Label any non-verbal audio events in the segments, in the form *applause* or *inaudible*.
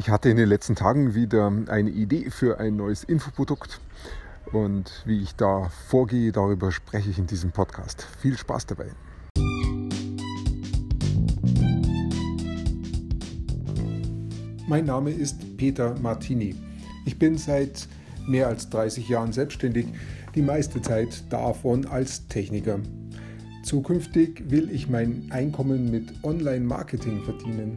Ich hatte in den letzten Tagen wieder eine Idee für ein neues Infoprodukt und wie ich da vorgehe, darüber spreche ich in diesem Podcast. Viel Spaß dabei. Mein Name ist Peter Martini. Ich bin seit mehr als 30 Jahren selbstständig, die meiste Zeit davon als Techniker. Zukünftig will ich mein Einkommen mit Online-Marketing verdienen.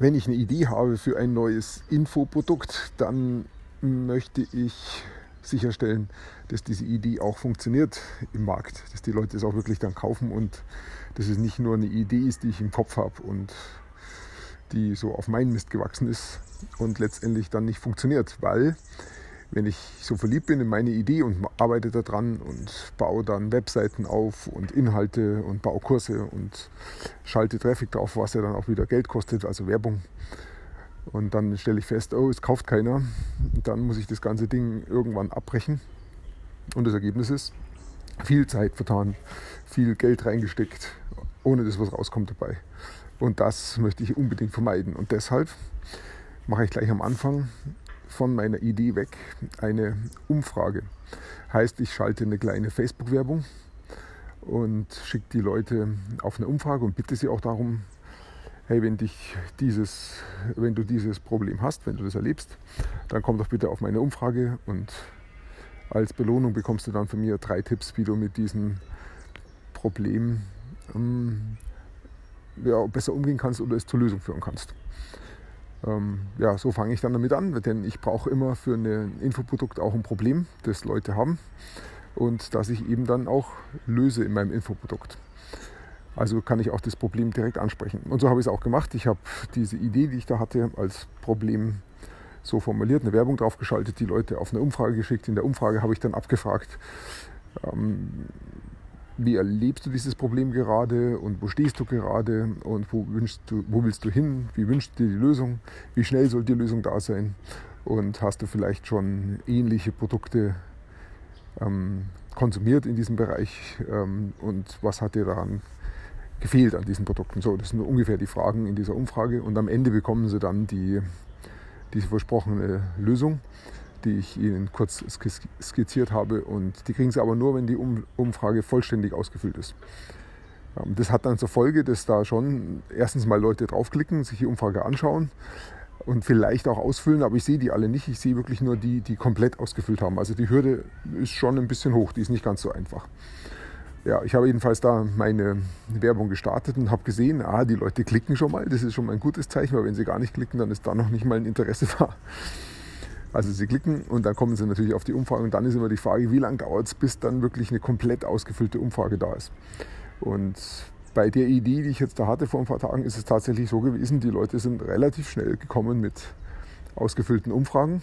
Wenn ich eine Idee habe für ein neues Infoprodukt, dann möchte ich sicherstellen, dass diese Idee auch funktioniert im Markt, dass die Leute es auch wirklich dann kaufen und dass es nicht nur eine Idee ist, die ich im Kopf habe und die so auf meinen Mist gewachsen ist und letztendlich dann nicht funktioniert, weil wenn ich so verliebt bin in meine Idee und arbeite daran und baue dann Webseiten auf und Inhalte und baue Kurse und schalte Traffic drauf, was ja dann auch wieder Geld kostet, also Werbung. Und dann stelle ich fest, oh, es kauft keiner. Dann muss ich das ganze Ding irgendwann abbrechen. Und das Ergebnis ist, viel Zeit vertan, viel Geld reingesteckt, ohne dass was rauskommt dabei. Und das möchte ich unbedingt vermeiden. Und deshalb mache ich gleich am Anfang von meiner Idee weg eine Umfrage. Heißt, ich schalte eine kleine Facebook-Werbung und schicke die Leute auf eine Umfrage und bitte sie auch darum, hey, wenn, dich dieses, wenn du dieses Problem hast, wenn du das erlebst, dann komm doch bitte auf meine Umfrage und als Belohnung bekommst du dann von mir drei Tipps, wie du mit diesem Problem ähm, ja, besser umgehen kannst oder es zur Lösung führen kannst ähm, ja, so fange ich dann damit an, denn ich brauche immer für ein Infoprodukt auch ein Problem, das Leute haben und das ich eben dann auch löse in meinem Infoprodukt. Also kann ich auch das Problem direkt ansprechen. Und so habe ich es auch gemacht. Ich habe diese Idee, die ich da hatte, als Problem so formuliert, eine Werbung draufgeschaltet, die Leute auf eine Umfrage geschickt. In der Umfrage habe ich dann abgefragt, ähm, wie erlebst du dieses Problem gerade und wo stehst du gerade und wo, wünschst du, wo willst du hin, wie wünschst du dir die Lösung, wie schnell soll die Lösung da sein? Und hast du vielleicht schon ähnliche Produkte ähm, konsumiert in diesem Bereich? Ähm, und was hat dir daran gefehlt an diesen Produkten. So, das sind ungefähr die Fragen in dieser Umfrage. Und am Ende bekommen sie dann die, diese versprochene Lösung die ich Ihnen kurz skizziert habe. Und die kriegen Sie aber nur, wenn die Umfrage vollständig ausgefüllt ist. Ähm, das hat dann zur Folge, dass da schon erstens mal Leute draufklicken, sich die Umfrage anschauen und vielleicht auch ausfüllen, aber ich sehe die alle nicht. Ich sehe wirklich nur die, die komplett ausgefüllt haben. Also die Hürde ist schon ein bisschen hoch, die ist nicht ganz so einfach. Ja, ich habe jedenfalls da meine Werbung gestartet und habe gesehen, ah, die Leute klicken schon mal. Das ist schon mal ein gutes Zeichen, weil wenn sie gar nicht klicken, dann ist da noch nicht mal ein Interesse *laughs* da. Also Sie klicken und dann kommen Sie natürlich auf die Umfrage und dann ist immer die Frage, wie lange dauert es, bis dann wirklich eine komplett ausgefüllte Umfrage da ist. Und bei der Idee, die ich jetzt da hatte vor ein paar Tagen, ist es tatsächlich so gewesen, die Leute sind relativ schnell gekommen mit ausgefüllten Umfragen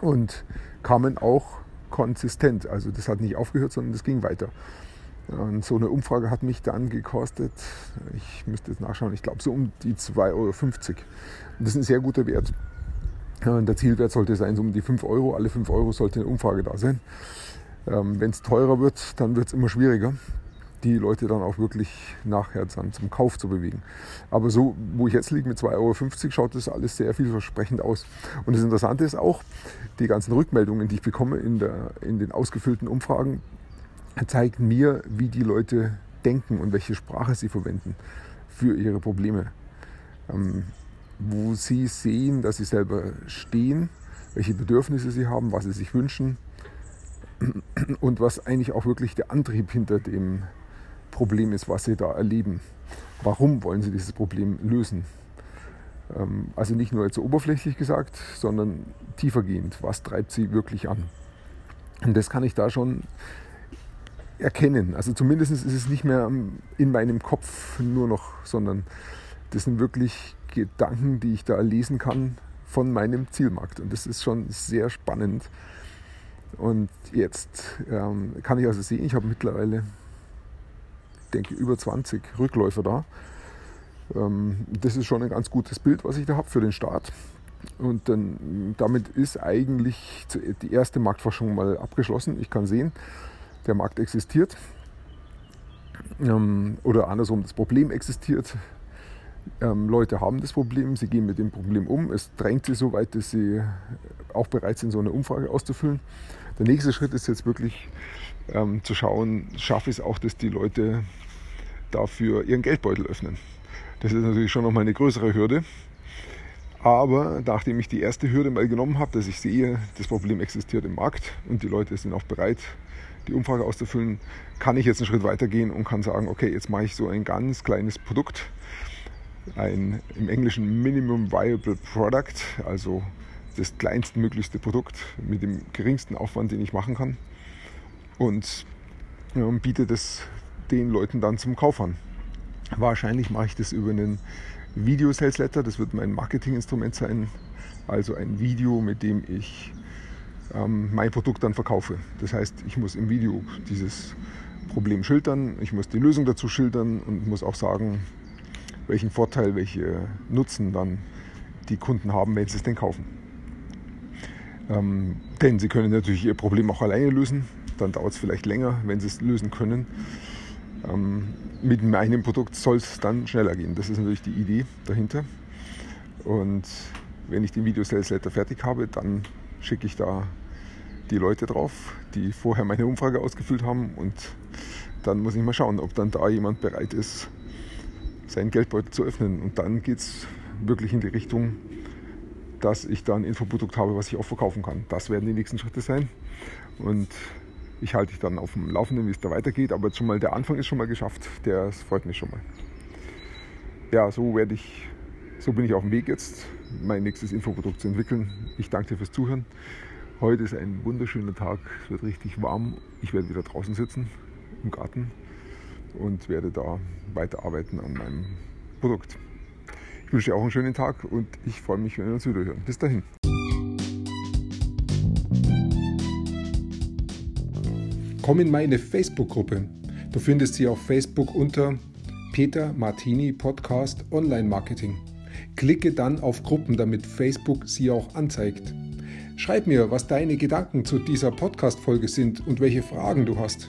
und kamen auch konsistent. Also das hat nicht aufgehört, sondern das ging weiter. Und so eine Umfrage hat mich dann gekostet, ich müsste jetzt nachschauen, ich glaube so um die 2,50 Euro. Und das ist ein sehr guter Wert. Der Zielwert sollte sein, so um die 5 Euro. Alle 5 Euro sollte eine Umfrage da sein. Ähm, Wenn es teurer wird, dann wird es immer schwieriger, die Leute dann auch wirklich nachher dann zum Kauf zu bewegen. Aber so, wo ich jetzt liege mit 2,50 Euro, schaut das alles sehr vielversprechend aus. Und das Interessante ist auch, die ganzen Rückmeldungen, die ich bekomme in, der, in den ausgefüllten Umfragen, zeigen mir, wie die Leute denken und welche Sprache sie verwenden für ihre Probleme. Ähm, wo sie sehen, dass sie selber stehen, welche Bedürfnisse sie haben, was sie sich wünschen *clears throat* und was eigentlich auch wirklich der Antrieb hinter dem Problem ist, was sie da erleben. Warum wollen sie dieses Problem lösen? Ähm, also nicht nur jetzt so oberflächlich gesagt, sondern tiefergehend. Was treibt sie wirklich an? Und das kann ich da schon erkennen. Also zumindest ist es nicht mehr in meinem Kopf nur noch, sondern das sind wirklich Gedanken, die ich da lesen kann von meinem Zielmarkt. Und das ist schon sehr spannend. Und jetzt ähm, kann ich also sehen, ich habe mittlerweile, ich denke, über 20 Rückläufer da. Ähm, das ist schon ein ganz gutes Bild, was ich da habe für den Start. Und dann, damit ist eigentlich die erste Marktforschung mal abgeschlossen. Ich kann sehen, der Markt existiert. Ähm, oder andersrum, das Problem existiert. Ähm, Leute haben das Problem, sie gehen mit dem Problem um. Es drängt sie so weit, dass sie auch bereit sind, so eine Umfrage auszufüllen. Der nächste Schritt ist jetzt wirklich ähm, zu schauen, schaffe ich es auch, dass die Leute dafür ihren Geldbeutel öffnen. Das ist natürlich schon nochmal eine größere Hürde. Aber nachdem ich die erste Hürde mal genommen habe, dass ich sehe, das Problem existiert im Markt und die Leute sind auch bereit, die Umfrage auszufüllen, kann ich jetzt einen Schritt weiter gehen und kann sagen, okay, jetzt mache ich so ein ganz kleines Produkt, ein im Englischen Minimum Viable Product, also das kleinstmöglichste Produkt mit dem geringsten Aufwand, den ich machen kann und ja, biete das den Leuten dann zum Kauf an. Wahrscheinlich mache ich das über einen Video Sales Letter, das wird mein Marketinginstrument sein, also ein Video, mit dem ich ähm, mein Produkt dann verkaufe. Das heißt, ich muss im Video dieses Problem schildern, ich muss die Lösung dazu schildern und muss auch sagen, welchen Vorteil, welche Nutzen dann die Kunden haben, wenn sie es denn kaufen. Ähm, denn sie können natürlich ihr Problem auch alleine lösen, dann dauert es vielleicht länger, wenn sie es lösen können. Ähm, mit meinem Produkt soll es dann schneller gehen. Das ist natürlich die Idee dahinter. Und wenn ich den Video Sales Letter fertig habe, dann schicke ich da die Leute drauf, die vorher meine Umfrage ausgefüllt haben und dann muss ich mal schauen, ob dann da jemand bereit ist, seinen Geldbeutel zu öffnen. Und dann geht es wirklich in die Richtung, dass ich da ein Infoprodukt habe, was ich auch verkaufen kann. Das werden die nächsten Schritte sein. Und ich halte dich dann auf dem Laufenden, wie es da weitergeht. Aber schon mal der Anfang ist schon mal geschafft. Das freut mich schon mal. Ja, so werde ich, so bin ich auf dem Weg jetzt, mein nächstes Infoprodukt zu entwickeln. Ich danke dir fürs Zuhören. Heute ist ein wunderschöner Tag. Es wird richtig warm. Ich werde wieder draußen sitzen im Garten und werde da weiterarbeiten an meinem Produkt. Ich wünsche dir auch einen schönen Tag und ich freue mich, wenn wir uns wieder hören. Bis dahin. Komm in meine Facebook-Gruppe. Du findest sie auf Facebook unter Peter Martini Podcast Online Marketing. Klicke dann auf Gruppen, damit Facebook sie auch anzeigt. Schreib mir, was deine Gedanken zu dieser Podcast-Folge sind und welche Fragen du hast.